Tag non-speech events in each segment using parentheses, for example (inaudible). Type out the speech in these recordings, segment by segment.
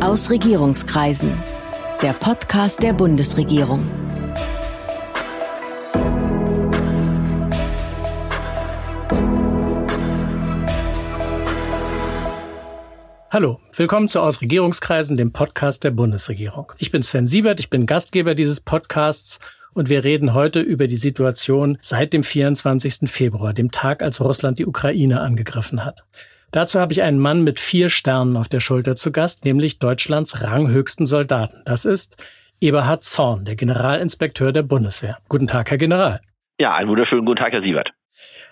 Aus Regierungskreisen. Der Podcast der Bundesregierung. Hallo, willkommen zu Aus Regierungskreisen, dem Podcast der Bundesregierung. Ich bin Sven Siebert, ich bin Gastgeber dieses Podcasts und wir reden heute über die Situation seit dem 24. Februar, dem Tag, als Russland die Ukraine angegriffen hat. Dazu habe ich einen Mann mit vier Sternen auf der Schulter zu Gast, nämlich Deutschlands ranghöchsten Soldaten. Das ist Eberhard Zorn, der Generalinspekteur der Bundeswehr. Guten Tag, Herr General. Ja, einen wunderschönen guten Tag, Herr Siebert.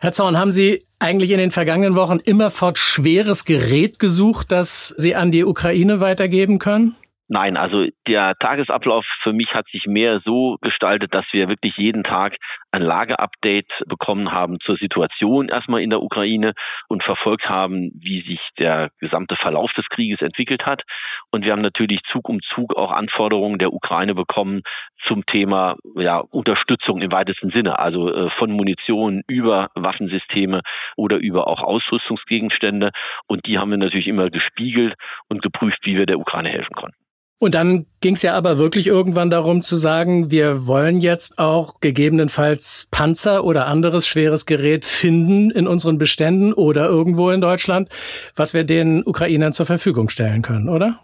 Herr Zorn, haben Sie eigentlich in den vergangenen Wochen immerfort schweres Gerät gesucht, das Sie an die Ukraine weitergeben können? Nein, also der Tagesablauf für mich hat sich mehr so gestaltet, dass wir wirklich jeden Tag ein Lageupdate bekommen haben zur Situation erstmal in der Ukraine und verfolgt haben, wie sich der gesamte Verlauf des Krieges entwickelt hat. Und wir haben natürlich Zug um Zug auch Anforderungen der Ukraine bekommen zum Thema ja, Unterstützung im weitesten Sinne, also äh, von Munition über Waffensysteme oder über auch Ausrüstungsgegenstände. Und die haben wir natürlich immer gespiegelt und geprüft, wie wir der Ukraine helfen konnten. Und dann ging es ja aber wirklich irgendwann darum zu sagen, wir wollen jetzt auch gegebenenfalls Panzer oder anderes schweres Gerät finden in unseren Beständen oder irgendwo in Deutschland, was wir den Ukrainern zur Verfügung stellen können, oder?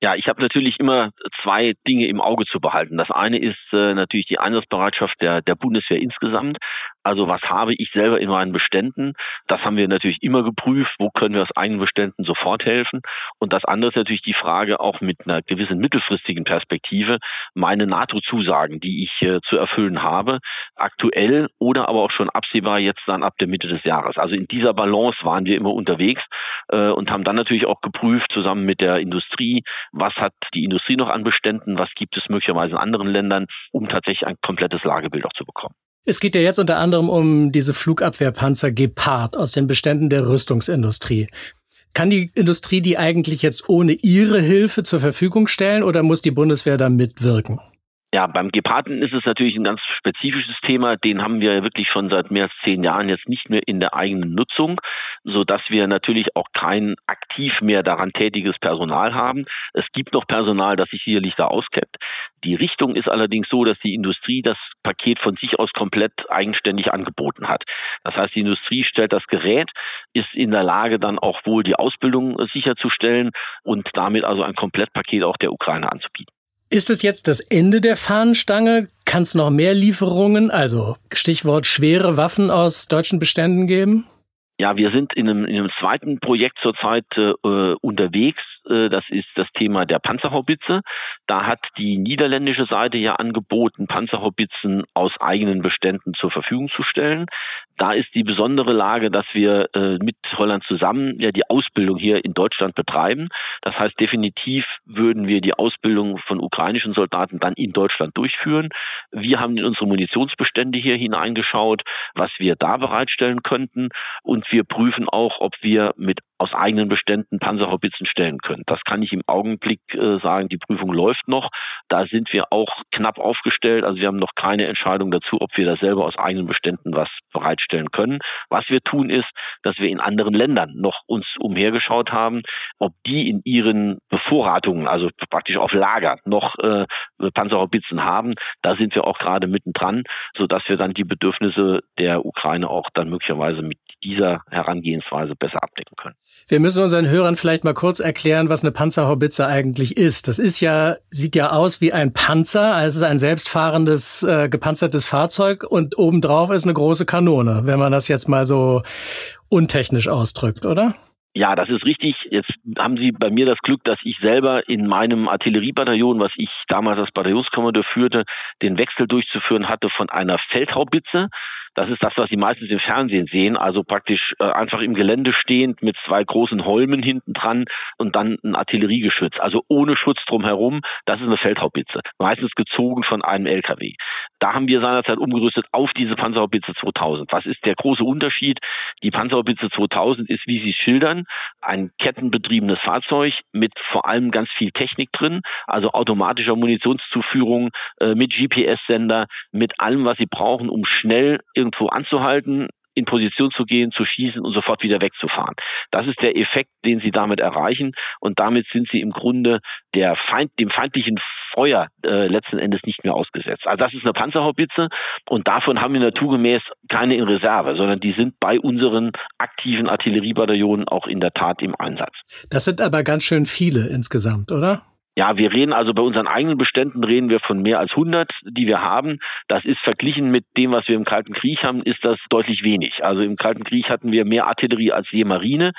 Ja, ich habe natürlich immer zwei Dinge im Auge zu behalten. Das eine ist äh, natürlich die Einsatzbereitschaft der, der Bundeswehr insgesamt. Also was habe ich selber in meinen Beständen? Das haben wir natürlich immer geprüft. Wo können wir aus eigenen Beständen sofort helfen? Und das andere ist natürlich die Frage auch mit einer gewissen mittelfristigen Perspektive, meine NATO-Zusagen, die ich äh, zu erfüllen habe, aktuell oder aber auch schon absehbar jetzt dann ab der Mitte des Jahres. Also in dieser Balance waren wir immer unterwegs äh, und haben dann natürlich auch geprüft zusammen mit der Industrie, was hat die Industrie noch an Beständen, was gibt es möglicherweise in anderen Ländern, um tatsächlich ein komplettes Lagebild auch zu bekommen. Es geht ja jetzt unter anderem um diese Flugabwehrpanzer Gepard aus den Beständen der Rüstungsindustrie. Kann die Industrie die eigentlich jetzt ohne ihre Hilfe zur Verfügung stellen oder muss die Bundeswehr da mitwirken? Ja, beim Geparden ist es natürlich ein ganz spezifisches Thema. Den haben wir wirklich schon seit mehr als zehn Jahren jetzt nicht mehr in der eigenen Nutzung, so dass wir natürlich auch kein aktiv mehr daran tätiges Personal haben. Es gibt noch Personal, das sich sicherlich da auskennt. Die Richtung ist allerdings so, dass die Industrie das Paket von sich aus komplett eigenständig angeboten hat. Das heißt, die Industrie stellt das Gerät, ist in der Lage, dann auch wohl die Ausbildung sicherzustellen und damit also ein Komplettpaket auch der Ukraine anzubieten. Ist es jetzt das Ende der Fahnenstange? Kann es noch mehr Lieferungen, also Stichwort schwere Waffen aus deutschen Beständen geben? Ja, wir sind in einem, in einem zweiten Projekt zurzeit äh, unterwegs. Äh, das ist das Thema der Panzerhaubitze. Da hat die niederländische Seite ja angeboten, Panzerhaubitzen aus eigenen Beständen zur Verfügung zu stellen. Da ist die besondere Lage, dass wir äh, mit Holland zusammen ja die Ausbildung hier in Deutschland betreiben. Das heißt, definitiv würden wir die Ausbildung von ukrainischen Soldaten dann in Deutschland durchführen. Wir haben in unsere Munitionsbestände hier hineingeschaut, was wir da bereitstellen könnten. Und wir prüfen auch, ob wir mit aus eigenen Beständen Panzerhaubitzen stellen können. Das kann ich im Augenblick äh, sagen. Die Prüfung läuft noch. Da sind wir auch knapp aufgestellt. Also wir haben noch keine Entscheidung dazu, ob wir da selber aus eigenen Beständen was bereitstellen können. Was wir tun ist, dass wir in anderen Ländern noch uns umhergeschaut haben, ob die in ihren Bevorratungen, also praktisch auf Lager, noch äh, Panzerhaubitzen haben. Da sind wir auch gerade mittendran, sodass wir dann die Bedürfnisse der Ukraine auch dann möglicherweise mit dieser Herangehensweise besser abdecken können. Wir müssen unseren Hörern vielleicht mal kurz erklären, was eine Panzerhaubitze eigentlich ist. Das ist ja, sieht ja aus wie ein Panzer, also es ist ein selbstfahrendes, äh, gepanzertes Fahrzeug und obendrauf ist eine große Kanone, wenn man das jetzt mal so untechnisch ausdrückt, oder? Ja, das ist richtig. Jetzt haben Sie bei mir das Glück, dass ich selber in meinem Artilleriebataillon, was ich damals als Bataillonskommandeur führte, den Wechsel durchzuführen hatte von einer Feldhaubitze das ist das, was Sie meistens im Fernsehen sehen, also praktisch äh, einfach im Gelände stehend mit zwei großen Holmen hinten dran und dann ein Artilleriegeschütz, also ohne Schutz drumherum. Das ist eine Feldhaubitze, meistens gezogen von einem LKW. Da haben wir seinerzeit umgerüstet auf diese Panzerhaubitze 2000. Was ist der große Unterschied? Die Panzerhaubitze 2000 ist, wie Sie schildern, ein kettenbetriebenes Fahrzeug mit vor allem ganz viel Technik drin, also automatischer Munitionszuführung äh, mit GPS-Sender, mit allem, was Sie brauchen, um schnell irgendwo anzuhalten, in Position zu gehen, zu schießen und sofort wieder wegzufahren. Das ist der Effekt, den sie damit erreichen und damit sind sie im Grunde der Feind, dem feindlichen Feuer äh, letzten Endes nicht mehr ausgesetzt. Also das ist eine Panzerhaubitze und davon haben wir naturgemäß keine in Reserve, sondern die sind bei unseren aktiven Artilleriebataillonen auch in der Tat im Einsatz. Das sind aber ganz schön viele insgesamt, oder? Ja, wir reden also bei unseren eigenen Beständen reden wir von mehr als 100, die wir haben. Das ist verglichen mit dem, was wir im Kalten Krieg haben, ist das deutlich wenig. Also im Kalten Krieg hatten wir mehr Artillerie als je Marine.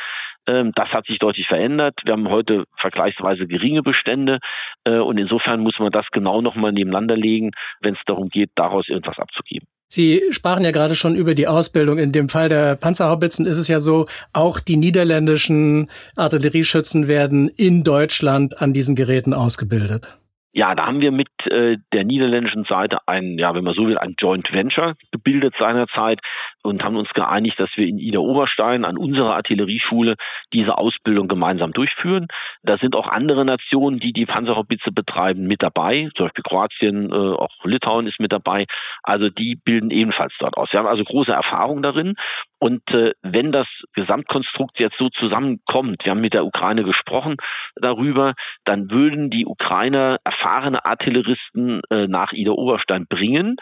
Ähm, das hat sich deutlich verändert. Wir haben heute vergleichsweise geringe Bestände äh, und insofern muss man das genau nochmal nebeneinander legen, wenn es darum geht, daraus irgendwas abzugeben. Sie sprachen ja gerade schon über die Ausbildung. In dem Fall der Panzerhaubitzen ist es ja so, auch die niederländischen Artillerieschützen werden in Deutschland an diesen Geräten ausgebildet. Ja, da haben wir mit äh, der niederländischen Seite ein, ja, wenn man so will, ein Joint Venture gebildet seinerzeit und haben uns geeinigt, dass wir in Ida Oberstein an unserer Artillerieschule diese Ausbildung gemeinsam durchführen. Da sind auch andere Nationen, die die Panzerhaubitze betreiben, mit dabei. Zum Beispiel Kroatien, äh, auch Litauen ist mit dabei. Also die bilden ebenfalls dort aus. Wir haben also große Erfahrung darin. Und äh, wenn das Gesamtkonstrukt jetzt so zusammenkommt, wir haben mit der Ukraine gesprochen darüber, dann würden die Ukrainer erfahrene Artilleristen äh, nach Ida Oberstein bringen,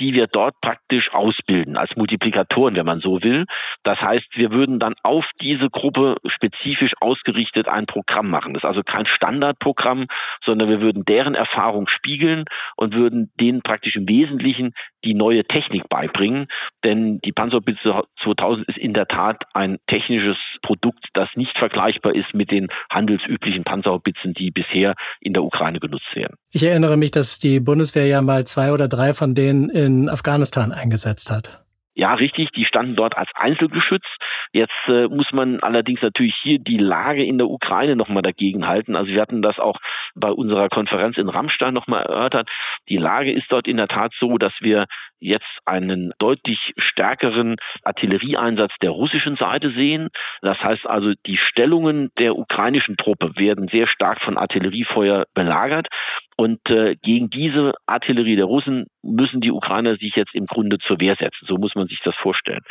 die wir dort praktisch ausbilden, als Multiplikatoren, wenn man so will. Das heißt, wir würden dann auf diese Gruppe spezifisch ausgerichtet ein Programm machen. Das ist also kein Standardprogramm, sondern wir würden deren Erfahrung spiegeln und würden denen praktisch im Wesentlichen die neue Technik beibringen. Denn die Panzerblitze 2000 ist in der Tat ein technisches Produkt, das nicht vergleichbar ist mit den handelsüblichen Panzerhaubitzen, die bisher in der Ukraine genutzt werden. Ich erinnere mich, dass die Bundeswehr ja mal zwei oder drei von denen in Afghanistan eingesetzt hat. Ja, richtig, die standen dort als Einzelgeschütz. Jetzt äh, muss man allerdings natürlich hier die Lage in der Ukraine nochmal dagegen halten. Also wir hatten das auch bei unserer Konferenz in Rammstein nochmal erörtert. Die Lage ist dort in der Tat so, dass wir jetzt einen deutlich stärkeren Artillerieeinsatz der russischen Seite sehen. Das heißt also, die Stellungen der ukrainischen Truppe werden sehr stark von Artilleriefeuer belagert. Und äh, gegen diese Artillerie der Russen müssen die Ukrainer sich jetzt im Grunde zur Wehr setzen. So muss man sich das vorstellen.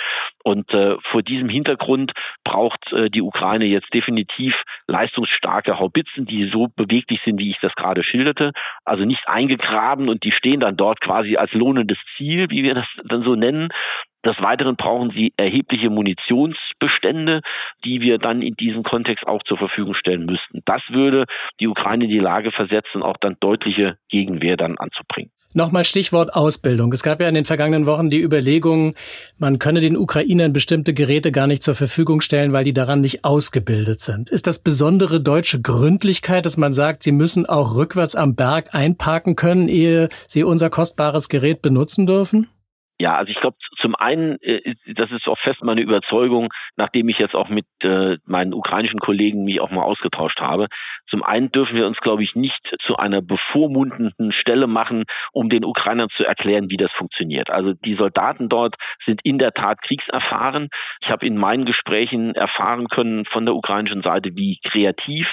Und äh, vor diesem Hintergrund braucht äh, die Ukraine jetzt definitiv leistungsstarke Haubitzen, die so beweglich sind, wie ich das gerade schilderte. Also nicht eingegraben und die stehen dann dort quasi als lohnendes Ziel, wie wir das dann so nennen, des Weiteren brauchen sie erhebliche Munitionsbestände, die wir dann in diesem Kontext auch zur Verfügung stellen müssten. Das würde die Ukraine in die Lage versetzen, auch dann deutliche Gegenwehr dann anzubringen. Nochmal Stichwort Ausbildung. Es gab ja in den vergangenen Wochen die Überlegung, man könne den Ukrainern bestimmte Geräte gar nicht zur Verfügung stellen, weil die daran nicht ausgebildet sind. Ist das besondere deutsche Gründlichkeit, dass man sagt, sie müssen auch rückwärts am Berg einparken können, ehe sie unser kostbares Gerät benutzen dürfen? Ja, also ich glaube, zum einen, äh, das ist auch fest meine Überzeugung, nachdem ich jetzt auch mit äh, meinen ukrainischen Kollegen mich auch mal ausgetauscht habe. Zum einen dürfen wir uns, glaube ich, nicht zu einer bevormundenden Stelle machen, um den Ukrainern zu erklären, wie das funktioniert. Also die Soldaten dort sind in der Tat kriegserfahren. Ich habe in meinen Gesprächen erfahren können von der ukrainischen Seite, wie kreativ,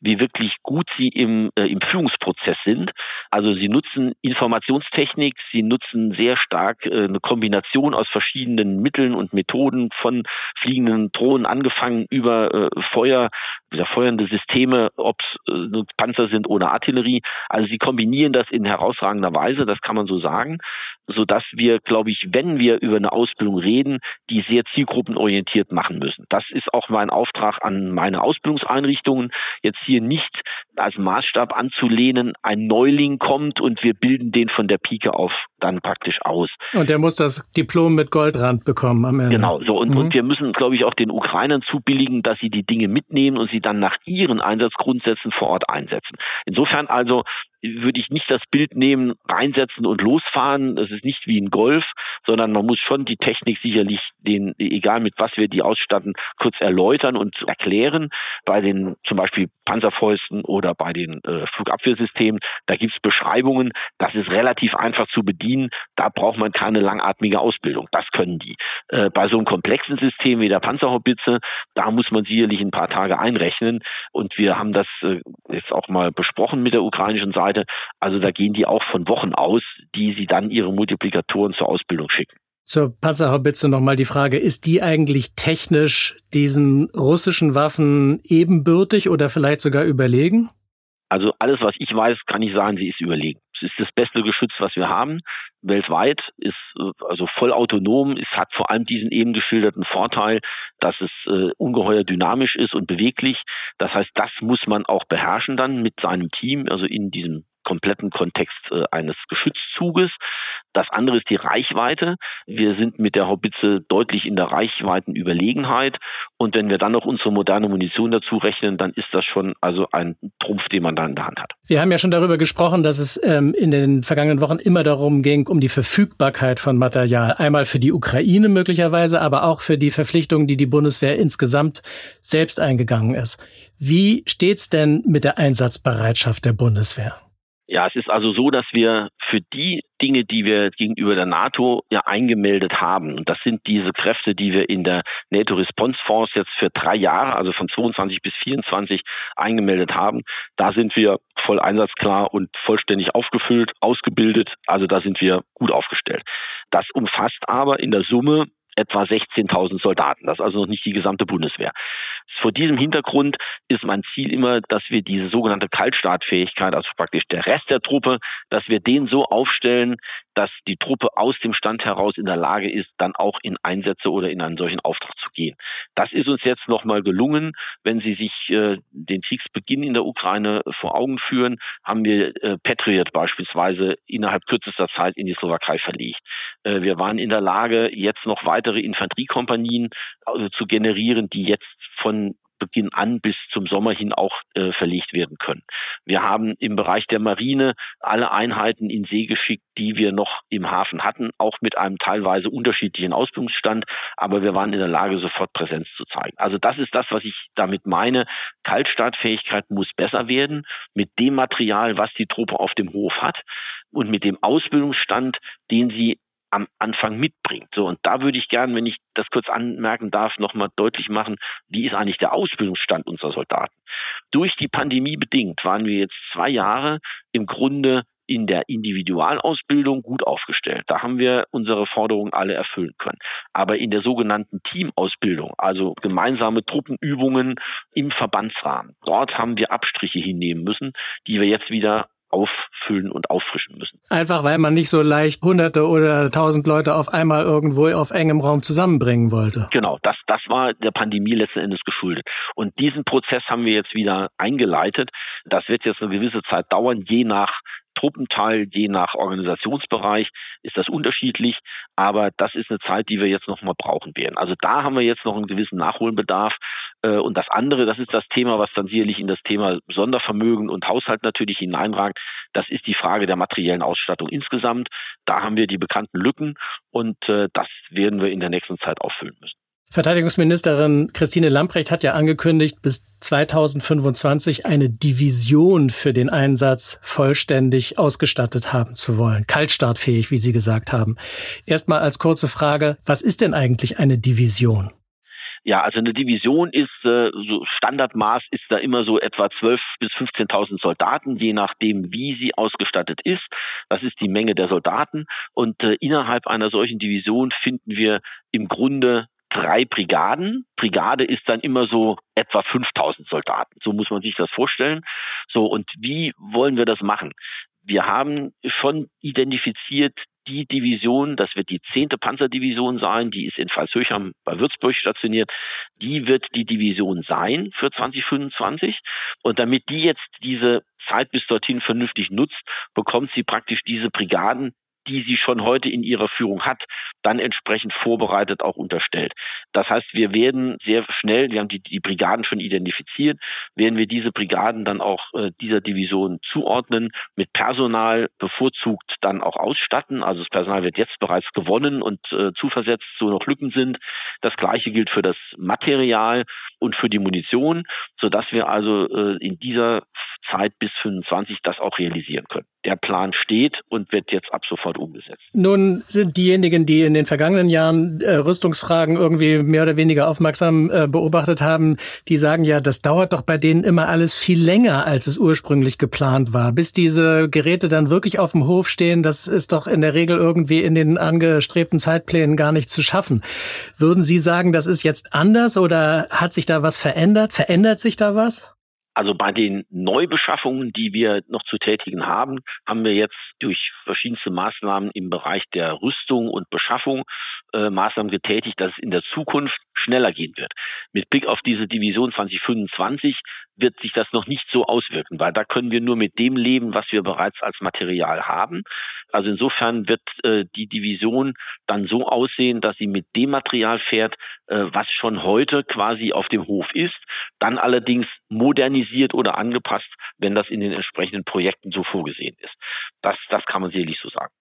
wie wirklich gut sie im, äh, im Führungsprozess sind. Also sie nutzen Informationstechnik, sie nutzen sehr stark äh, eine Kombination aus verschiedenen Mitteln und Methoden von fliegenden Drohnen angefangen über äh, Feuer, wieder feuernde Systeme, ob es äh, Panzer sind oder Artillerie. Also sie kombinieren das in herausragender Weise, das kann man so sagen so dass wir, glaube ich, wenn wir über eine Ausbildung reden, die sehr zielgruppenorientiert machen müssen. Das ist auch mein Auftrag an meine Ausbildungseinrichtungen, jetzt hier nicht als Maßstab anzulehnen, ein Neuling kommt und wir bilden den von der Pike auf dann praktisch aus. Und der muss das Diplom mit Goldrand bekommen am Ende. Genau, so und, mhm. und wir müssen, glaube ich, auch den Ukrainern zubilligen, dass sie die Dinge mitnehmen und sie dann nach ihren Einsatzgrundsätzen vor Ort einsetzen. Insofern also würde ich nicht das Bild nehmen, reinsetzen und losfahren. Es ist nicht wie ein Golf, sondern man muss schon die Technik sicherlich den, egal mit was wir die ausstatten, kurz erläutern und erklären. Bei den zum Beispiel Panzerfäusten oder bei den äh, Flugabwehrsystemen, da gibt es Beschreibungen, das ist relativ einfach zu bedienen. Da braucht man keine langatmige Ausbildung. Das können die. Äh, bei so einem komplexen System wie der Panzerhaubitze, da muss man sicherlich ein paar Tage einrechnen. Und wir haben das äh, jetzt auch mal besprochen mit der ukrainischen Seite Seite. Also da gehen die auch von Wochen aus, die sie dann ihre Multiplikatoren zur Ausbildung schicken. Zur Panzerhaubitze nochmal die Frage, ist die eigentlich technisch diesen russischen Waffen ebenbürtig oder vielleicht sogar überlegen? Also alles, was ich weiß, kann ich sagen, sie ist überlegen. Ist das beste Geschütz, was wir haben weltweit, ist äh, also voll autonom, es hat vor allem diesen eben geschilderten Vorteil, dass es äh, ungeheuer dynamisch ist und beweglich. Das heißt, das muss man auch beherrschen dann mit seinem Team, also in diesem kompletten Kontext äh, eines Geschützzuges. Das andere ist die Reichweite. Wir sind mit der Haubitze deutlich in der Reichweitenüberlegenheit. Und wenn wir dann noch unsere moderne Munition dazu rechnen, dann ist das schon also ein Trumpf, den man da in der Hand hat. Wir haben ja schon darüber gesprochen, dass es ähm, in den vergangenen Wochen immer darum ging, um die Verfügbarkeit von Material. Einmal für die Ukraine möglicherweise, aber auch für die Verpflichtungen, die die Bundeswehr insgesamt selbst eingegangen ist. Wie steht's denn mit der Einsatzbereitschaft der Bundeswehr? Ja, es ist also so, dass wir für die Dinge, die wir gegenüber der NATO ja eingemeldet haben, und das sind diese Kräfte, die wir in der NATO Response Force jetzt für drei Jahre, also von 22 bis 24 eingemeldet haben, da sind wir voll einsatzklar und vollständig aufgefüllt, ausgebildet, also da sind wir gut aufgestellt. Das umfasst aber in der Summe etwa 16.000 Soldaten. Das ist also noch nicht die gesamte Bundeswehr. Vor diesem Hintergrund ist mein Ziel immer, dass wir diese sogenannte Kaltstartfähigkeit, also praktisch der Rest der Truppe, dass wir den so aufstellen, dass die Truppe aus dem Stand heraus in der Lage ist, dann auch in Einsätze oder in einen solchen Auftrag zu gehen. Das ist uns jetzt nochmal gelungen. Wenn Sie sich äh, den Kriegsbeginn in der Ukraine vor Augen führen, haben wir äh, Patriot beispielsweise innerhalb kürzester Zeit in die Slowakei verlegt. Äh, wir waren in der Lage, jetzt noch weitere Infanteriekompanien also zu generieren, die jetzt von Beginn an bis zum Sommer hin auch äh, verlegt werden können. Wir haben im Bereich der Marine alle Einheiten in See geschickt, die wir noch im Hafen hatten, auch mit einem teilweise unterschiedlichen Ausbildungsstand, aber wir waren in der Lage, sofort Präsenz zu zeigen. Also das ist das, was ich damit meine. Kaltstartfähigkeit muss besser werden mit dem Material, was die Truppe auf dem Hof hat und mit dem Ausbildungsstand, den sie am Anfang mitbringt. So, und da würde ich gerne, wenn ich das kurz anmerken darf, nochmal deutlich machen, wie ist eigentlich der Ausbildungsstand unserer Soldaten? Durch die Pandemie bedingt waren wir jetzt zwei Jahre im Grunde in der Individualausbildung gut aufgestellt. Da haben wir unsere Forderungen alle erfüllen können. Aber in der sogenannten Teamausbildung, also gemeinsame Truppenübungen im Verbandsrahmen, dort haben wir Abstriche hinnehmen müssen, die wir jetzt wieder auffüllen und auffrischen müssen. Einfach weil man nicht so leicht hunderte oder tausend Leute auf einmal irgendwo auf engem Raum zusammenbringen wollte. Genau, das, das war der Pandemie letzten Endes geschuldet. Und diesen Prozess haben wir jetzt wieder eingeleitet. Das wird jetzt eine gewisse Zeit dauern, je nach Truppenteil, je nach Organisationsbereich ist das unterschiedlich, aber das ist eine Zeit, die wir jetzt noch mal brauchen werden. Also da haben wir jetzt noch einen gewissen Nachholbedarf. Äh, und das andere, das ist das Thema, was dann sicherlich in das Thema Sondervermögen und Haushalt natürlich hineinragt. Das ist die Frage der materiellen Ausstattung insgesamt. Da haben wir die bekannten Lücken und äh, das werden wir in der nächsten Zeit auffüllen müssen. Verteidigungsministerin Christine Lamprecht hat ja angekündigt, bis 2025 eine Division für den Einsatz vollständig ausgestattet haben zu wollen. Kaltstartfähig, wie Sie gesagt haben. Erstmal als kurze Frage, was ist denn eigentlich eine Division? Ja, also eine Division ist äh, so Standardmaß ist da immer so etwa 12 bis 15.000 Soldaten, je nachdem wie sie ausgestattet ist. Das ist die Menge der Soldaten und äh, innerhalb einer solchen Division finden wir im Grunde drei Brigaden. Brigade ist dann immer so etwa 5000 Soldaten. So muss man sich das vorstellen. So, und wie wollen wir das machen? Wir haben schon identifiziert die Division, das wird die zehnte Panzerdivision sein, die ist in Pfalzhöchheim bei Würzburg stationiert, die wird die Division sein für 2025. Und damit die jetzt diese Zeit bis dorthin vernünftig nutzt, bekommt sie praktisch diese Brigaden die sie schon heute in ihrer Führung hat, dann entsprechend vorbereitet auch unterstellt. Das heißt, wir werden sehr schnell, wir haben die, die Brigaden schon identifiziert, werden wir diese Brigaden dann auch äh, dieser Division zuordnen, mit Personal bevorzugt dann auch ausstatten. Also das Personal wird jetzt bereits gewonnen und äh, zuversetzt, so noch Lücken sind. Das gleiche gilt für das Material und für die Munition, so dass wir also äh, in dieser Zeit bis 25 das auch realisieren können. Der Plan steht und wird jetzt ab sofort umgesetzt. Nun sind diejenigen, die in den vergangenen Jahren äh, Rüstungsfragen irgendwie mehr oder weniger aufmerksam äh, beobachtet haben, die sagen ja, das dauert doch bei denen immer alles viel länger, als es ursprünglich geplant war. Bis diese Geräte dann wirklich auf dem Hof stehen, das ist doch in der Regel irgendwie in den angestrebten Zeitplänen gar nicht zu schaffen. Würden Sie sagen, das ist jetzt anders oder hat sich da was verändert? Verändert sich da was? Also bei den Neubeschaffungen, die wir noch zu tätigen haben, haben wir jetzt durch verschiedenste Maßnahmen im Bereich der Rüstung und Beschaffung äh, Maßnahmen getätigt, dass es in der Zukunft schneller gehen wird. Mit Blick auf diese Division 2025 wird sich das noch nicht so auswirken, weil da können wir nur mit dem leben, was wir bereits als Material haben. Also insofern wird äh, die Division dann so aussehen, dass sie mit dem Material fährt, äh, was schon heute quasi auf dem Hof ist, dann allerdings modernisiert oder angepasst, wenn das in den entsprechenden Projekten so vorgesehen ist. Das, das kann man sicherlich so sagen.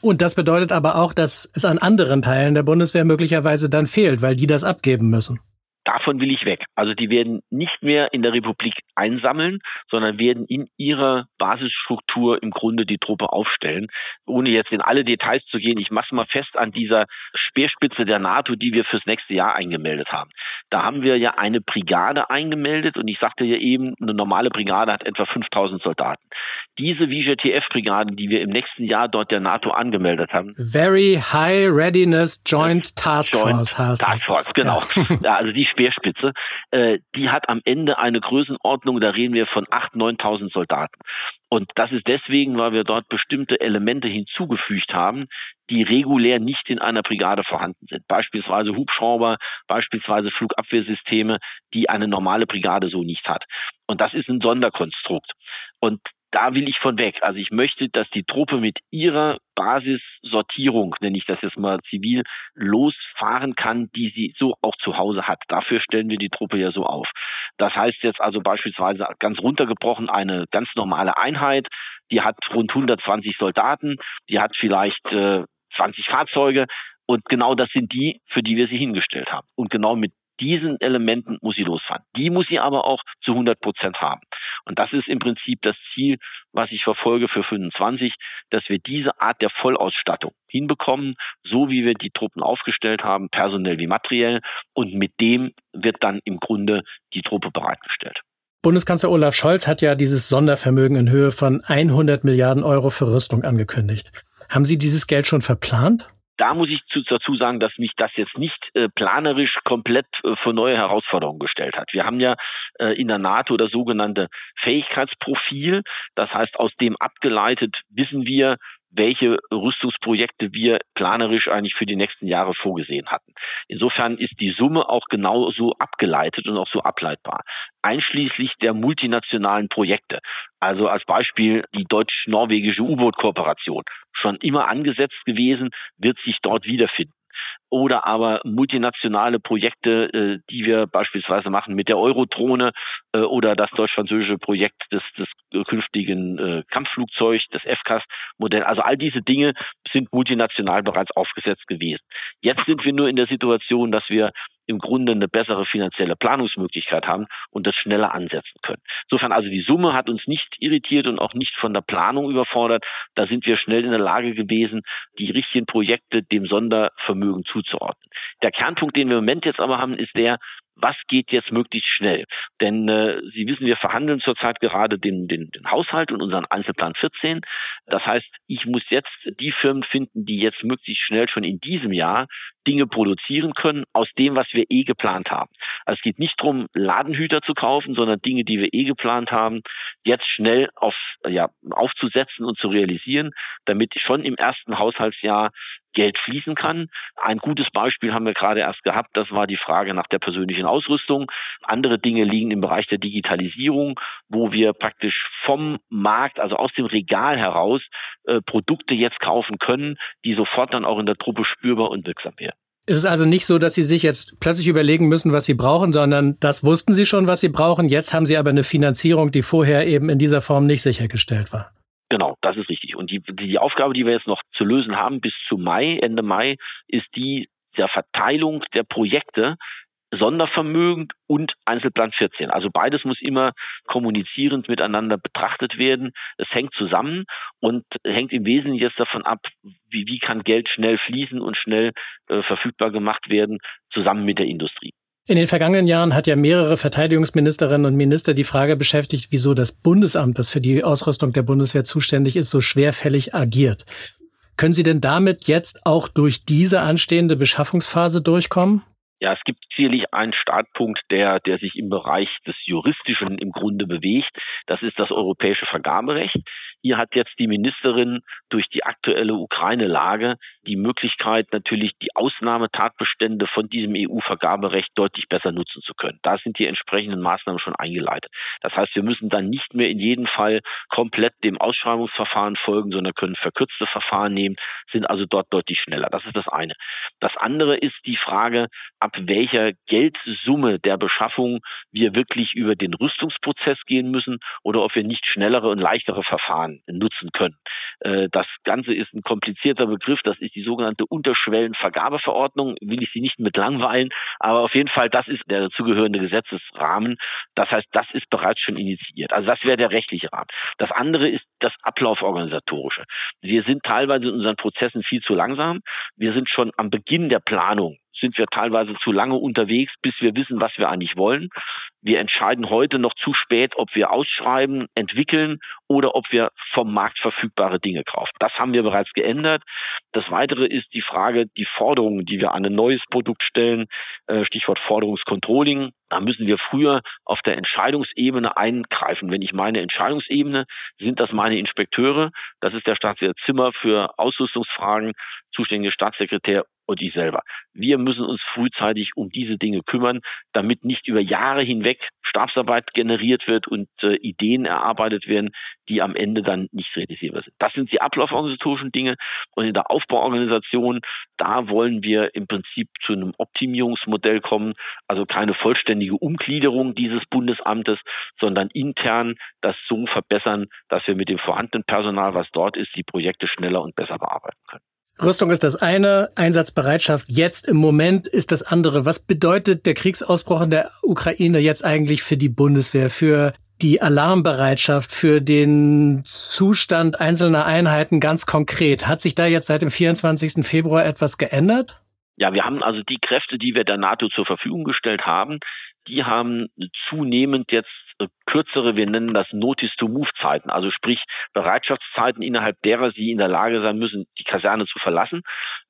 Und das bedeutet aber auch, dass es an anderen Teilen der Bundeswehr möglicherweise dann fehlt, weil die das abgeben müssen. Davon will ich weg. Also die werden nicht mehr in der Republik einsammeln, sondern werden in ihrer Basisstruktur im Grunde die Truppe aufstellen. Ohne jetzt in alle Details zu gehen, ich mache mal fest an dieser Speerspitze der NATO, die wir fürs nächste Jahr eingemeldet haben. Da haben wir ja eine Brigade eingemeldet und ich sagte ja eben, eine normale Brigade hat etwa 5000 Soldaten. Diese VJTF-Brigade, die wir im nächsten Jahr dort der NATO angemeldet haben. Very High Readiness Joint Task Force heißt Task Force, genau. Ja. (laughs) ja also die Speerspitze, äh, die hat am Ende eine Größenordnung, da reden wir von 8.000, 9.000 Soldaten. Und das ist deswegen, weil wir dort bestimmte Elemente hinzugefügt haben, die regulär nicht in einer Brigade vorhanden sind. Beispielsweise Hubschrauber, beispielsweise Flugabwehrsysteme, die eine normale Brigade so nicht hat. Und das ist ein Sonderkonstrukt. Und da will ich von weg. Also ich möchte, dass die Truppe mit ihrer Basissortierung, nenne ich das jetzt mal zivil, losfahren kann, die sie so auch zu Hause hat. Dafür stellen wir die Truppe ja so auf. Das heißt jetzt also beispielsweise ganz runtergebrochen eine ganz normale Einheit, die hat rund 120 Soldaten, die hat vielleicht äh, 20 Fahrzeuge und genau das sind die, für die wir sie hingestellt haben. Und genau mit diesen Elementen muss sie losfahren. Die muss sie aber auch zu 100 Prozent haben. Und das ist im Prinzip das Ziel, was ich verfolge für 25, dass wir diese Art der Vollausstattung hinbekommen, so wie wir die Truppen aufgestellt haben, personell wie materiell. Und mit dem wird dann im Grunde die Truppe bereitgestellt. Bundeskanzler Olaf Scholz hat ja dieses Sondervermögen in Höhe von 100 Milliarden Euro für Rüstung angekündigt. Haben Sie dieses Geld schon verplant? Da muss ich zu, dazu sagen, dass mich das jetzt nicht äh, planerisch komplett äh, für neue Herausforderungen gestellt hat. Wir haben ja äh, in der NATO das sogenannte Fähigkeitsprofil. Das heißt, aus dem abgeleitet wissen wir, welche Rüstungsprojekte wir planerisch eigentlich für die nächsten Jahre vorgesehen hatten. Insofern ist die Summe auch genauso abgeleitet und auch so ableitbar, einschließlich der multinationalen Projekte. Also als Beispiel die deutsch-norwegische U-Boot-Kooperation, schon immer angesetzt gewesen, wird sich dort wiederfinden oder aber multinationale Projekte, äh, die wir beispielsweise machen mit der Eurodrohne äh, oder das deutsch-französische Projekt des, des künftigen äh, Kampfflugzeug, des FCAS-Modell. Also all diese Dinge sind multinational bereits aufgesetzt gewesen. Jetzt sind wir nur in der Situation, dass wir im Grunde eine bessere finanzielle Planungsmöglichkeit haben und das schneller ansetzen können. Insofern also die Summe hat uns nicht irritiert und auch nicht von der Planung überfordert. Da sind wir schnell in der Lage gewesen, die richtigen Projekte dem Sondervermögen zuzuordnen. Der Kernpunkt, den wir im Moment jetzt aber haben, ist der, was geht jetzt möglichst schnell? Denn äh, Sie wissen, wir verhandeln zurzeit gerade den, den, den Haushalt und unseren Einzelplan 14. Das heißt, ich muss jetzt die Firmen finden, die jetzt möglichst schnell schon in diesem Jahr Dinge produzieren können aus dem, was wir eh geplant haben. Also es geht nicht darum, Ladenhüter zu kaufen, sondern Dinge, die wir eh geplant haben, jetzt schnell auf, ja, aufzusetzen und zu realisieren, damit schon im ersten Haushaltsjahr Geld fließen kann. Ein gutes Beispiel haben wir gerade erst gehabt, das war die Frage nach der persönlichen Ausrüstung. Andere Dinge liegen im Bereich der Digitalisierung, wo wir praktisch vom Markt, also aus dem Regal heraus, äh, Produkte jetzt kaufen können, die sofort dann auch in der Truppe spürbar und wirksam werden. Ist es also nicht so, dass Sie sich jetzt plötzlich überlegen müssen, was Sie brauchen, sondern das wussten Sie schon, was Sie brauchen. Jetzt haben Sie aber eine Finanzierung, die vorher eben in dieser Form nicht sichergestellt war. Genau, das ist richtig. Und die, die Aufgabe, die wir jetzt noch zu lösen haben bis zu Mai, Ende Mai, ist die der Verteilung der Projekte Sondervermögen und Einzelplan 14. Also beides muss immer kommunizierend miteinander betrachtet werden. Es hängt zusammen und hängt im Wesentlichen jetzt davon ab, wie, wie kann Geld schnell fließen und schnell äh, verfügbar gemacht werden, zusammen mit der Industrie. In den vergangenen Jahren hat ja mehrere Verteidigungsministerinnen und Minister die Frage beschäftigt, wieso das Bundesamt, das für die Ausrüstung der Bundeswehr zuständig ist, so schwerfällig agiert. Können Sie denn damit jetzt auch durch diese anstehende Beschaffungsphase durchkommen? Ja, es gibt sicherlich einen Startpunkt, der, der sich im Bereich des Juristischen im Grunde bewegt. Das ist das europäische Vergaberecht. Hier hat jetzt die Ministerin durch die aktuelle Ukraine-Lage die Möglichkeit, natürlich die Ausnahmetatbestände von diesem EU-Vergaberecht deutlich besser nutzen zu können. Da sind die entsprechenden Maßnahmen schon eingeleitet. Das heißt, wir müssen dann nicht mehr in jedem Fall komplett dem Ausschreibungsverfahren folgen, sondern können verkürzte Verfahren nehmen, sind also dort deutlich schneller. Das ist das eine. Das andere ist die Frage, ab welcher Geldsumme der Beschaffung wir wirklich über den Rüstungsprozess gehen müssen oder ob wir nicht schnellere und leichtere Verfahren nutzen können. Äh, das Ganze ist ein komplizierter Begriff. Das ist die sogenannte Unterschwellenvergabeverordnung. Will ich Sie nicht mit langweilen, aber auf jeden Fall, das ist der dazugehörende Gesetzesrahmen. Das heißt, das ist bereits schon initiiert. Also das wäre der rechtliche Rahmen. Das andere ist das Ablauforganisatorische. Wir sind teilweise in unseren Prozessen viel zu langsam. Wir sind schon am Beginn der Planung sind wir teilweise zu lange unterwegs, bis wir wissen, was wir eigentlich wollen. Wir entscheiden heute noch zu spät, ob wir ausschreiben, entwickeln oder ob wir vom Markt verfügbare Dinge kaufen. Das haben wir bereits geändert. Das Weitere ist die Frage, die Forderungen, die wir an ein neues Produkt stellen, äh, Stichwort Forderungscontrolling. Da müssen wir früher auf der Entscheidungsebene eingreifen. Wenn ich meine Entscheidungsebene, sind das meine Inspekteure. Das ist der Staatssekretär Zimmer für Ausrüstungsfragen, zuständige Staatssekretär und ich selber. Wir müssen uns frühzeitig um diese Dinge kümmern, damit nicht über Jahre hinweg Stabsarbeit generiert wird und äh, Ideen erarbeitet werden, die am Ende dann nicht realisierbar sind. Das sind die ablauforganisatorischen Dinge. Und in der Aufbauorganisation, da wollen wir im Prinzip zu einem Optimierungsmodell kommen, also keine vollständige Umgliederung dieses Bundesamtes, sondern intern das so verbessern, dass wir mit dem vorhandenen Personal, was dort ist, die Projekte schneller und besser bearbeiten können. Rüstung ist das eine, Einsatzbereitschaft jetzt im Moment ist das andere. Was bedeutet der Kriegsausbruch in der Ukraine jetzt eigentlich für die Bundeswehr, für die Alarmbereitschaft, für den Zustand einzelner Einheiten ganz konkret? Hat sich da jetzt seit dem 24. Februar etwas geändert? Ja, wir haben also die Kräfte, die wir der NATO zur Verfügung gestellt haben, die haben zunehmend jetzt kürzere, wir nennen das Notice-to-Move-Zeiten, also sprich Bereitschaftszeiten, innerhalb derer sie in der Lage sein müssen, die Kaserne zu verlassen.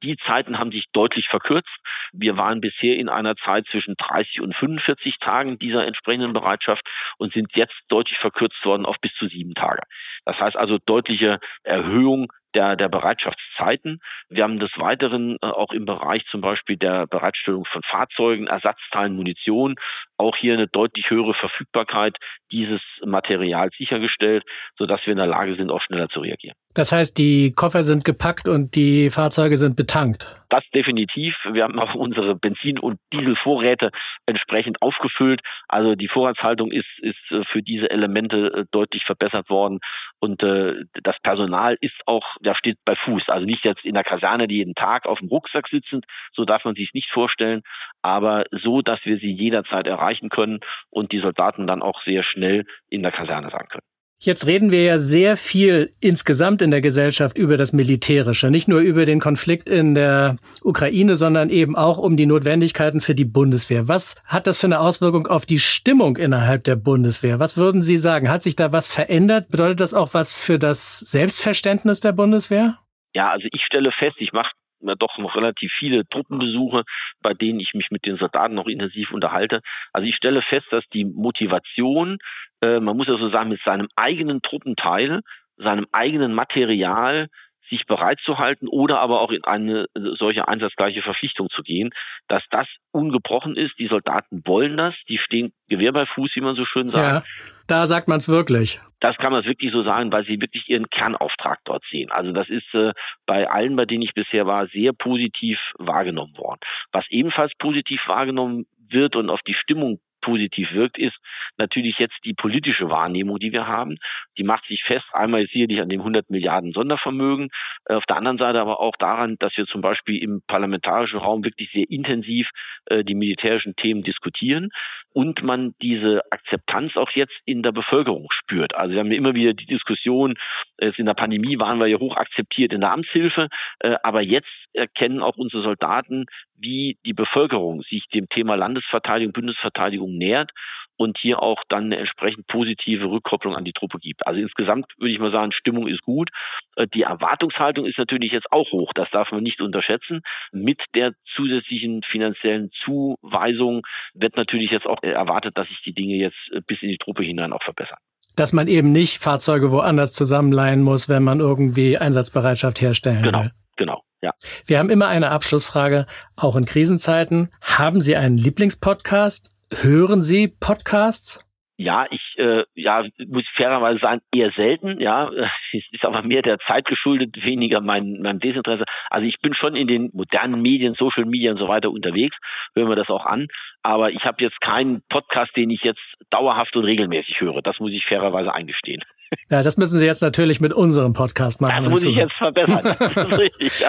Die Zeiten haben sich deutlich verkürzt. Wir waren bisher in einer Zeit zwischen 30 und 45 Tagen dieser entsprechenden Bereitschaft und sind jetzt deutlich verkürzt worden auf bis zu sieben Tage. Das heißt also deutliche Erhöhung der, der Bereitschaftszeiten. Wir haben des Weiteren äh, auch im Bereich zum Beispiel der Bereitstellung von Fahrzeugen, Ersatzteilen, Munition auch hier eine deutlich höhere Verfügbarkeit dieses Materials sichergestellt, sodass wir in der Lage sind, auch schneller zu reagieren. Das heißt, die Koffer sind gepackt und die Fahrzeuge sind betankt. Das definitiv. Wir haben auch unsere Benzin- und Dieselvorräte entsprechend aufgefüllt. Also die Vorratshaltung ist, ist äh, für diese Elemente äh, deutlich verbessert worden. Und äh, das Personal ist auch, da steht bei Fuß. Also nicht jetzt in der Kaserne, die jeden Tag auf dem Rucksack sitzend, so darf man sich nicht vorstellen, aber so, dass wir sie jederzeit erreichen können und die Soldaten dann auch sehr schnell in der Kaserne sein können. Jetzt reden wir ja sehr viel insgesamt in der Gesellschaft über das Militärische, nicht nur über den Konflikt in der Ukraine, sondern eben auch um die Notwendigkeiten für die Bundeswehr. Was hat das für eine Auswirkung auf die Stimmung innerhalb der Bundeswehr? Was würden Sie sagen? Hat sich da was verändert? Bedeutet das auch was für das Selbstverständnis der Bundeswehr? Ja, also ich stelle fest, ich mache ja doch noch relativ viele Truppenbesuche, bei denen ich mich mit den Soldaten noch intensiv unterhalte. Also ich stelle fest, dass die Motivation äh, man muss ja so sagen, mit seinem eigenen Truppenteil, seinem eigenen Material sich bereit zu halten oder aber auch in eine solche einsatzgleiche Verpflichtung zu gehen, dass das ungebrochen ist. Die Soldaten wollen das, die stehen Gewehr bei Fuß, wie man so schön sagt. Ja, da sagt man es wirklich. Das kann man wirklich so sagen, weil sie wirklich ihren Kernauftrag dort sehen. Also das ist äh, bei allen, bei denen ich bisher war, sehr positiv wahrgenommen worden. Was ebenfalls positiv wahrgenommen wird und auf die Stimmung positiv wirkt, ist natürlich jetzt die politische Wahrnehmung, die wir haben. Die macht sich fest, einmal sicherlich an dem 100 Milliarden Sondervermögen, äh, auf der anderen Seite aber auch daran, dass wir zum Beispiel im parlamentarischen Raum wirklich sehr intensiv äh, die militärischen Themen diskutieren und man diese Akzeptanz auch jetzt in der Bevölkerung spürt. Also wir haben immer wieder die Diskussion, in der Pandemie waren wir ja hoch akzeptiert in der Amtshilfe, äh, aber jetzt erkennen auch unsere Soldaten, wie die Bevölkerung sich dem Thema Landesverteidigung, Bundesverteidigung nähert und hier auch dann eine entsprechend positive Rückkopplung an die Truppe gibt. Also insgesamt würde ich mal sagen, Stimmung ist gut. Äh, die Erwartungshaltung ist natürlich jetzt auch hoch, das darf man nicht unterschätzen. Mit der zusätzlichen finanziellen Zuweisung wird natürlich jetzt auch erwartet, dass sich die Dinge jetzt äh, bis in die Truppe hinein auch verbessern dass man eben nicht Fahrzeuge woanders zusammenleihen muss, wenn man irgendwie Einsatzbereitschaft herstellen genau, will. Genau, ja. Wir haben immer eine Abschlussfrage, auch in Krisenzeiten. Haben Sie einen Lieblingspodcast? Hören Sie Podcasts? Ja, ich äh, ja, muss fairerweise sagen, eher selten, ja. (laughs) Es ist aber mehr der Zeit geschuldet, weniger mein, mein Desinteresse. Also ich bin schon in den modernen Medien, Social Media und so weiter unterwegs, hören wir das auch an. Aber ich habe jetzt keinen Podcast, den ich jetzt dauerhaft und regelmäßig höre. Das muss ich fairerweise eingestehen. (laughs) Ja, das müssen Sie jetzt natürlich mit unserem Podcast machen. Das muss ich jetzt verbessern. (laughs) Richtig, ja.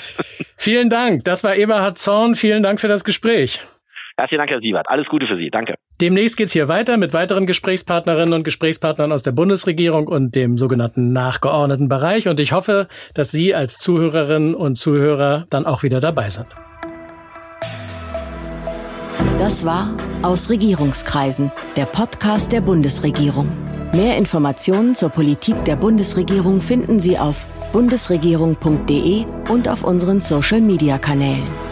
Vielen Dank. Das war Eberhard Zorn. Vielen Dank für das Gespräch. Herzlichen Dank, Herr Siebert. Alles Gute für Sie. Danke. Demnächst geht's hier weiter mit weiteren Gesprächspartnerinnen und Gesprächspartnern aus der Bundesregierung und dem sogenannten nachgeordneten Bereich. Und ich hoffe, dass Sie als Zuhörerinnen und Zuhörer dann auch wieder dabei sind. Das war Aus Regierungskreisen, der Podcast der Bundesregierung. Mehr Informationen zur Politik der Bundesregierung finden Sie auf bundesregierung.de und auf unseren Social-Media-Kanälen.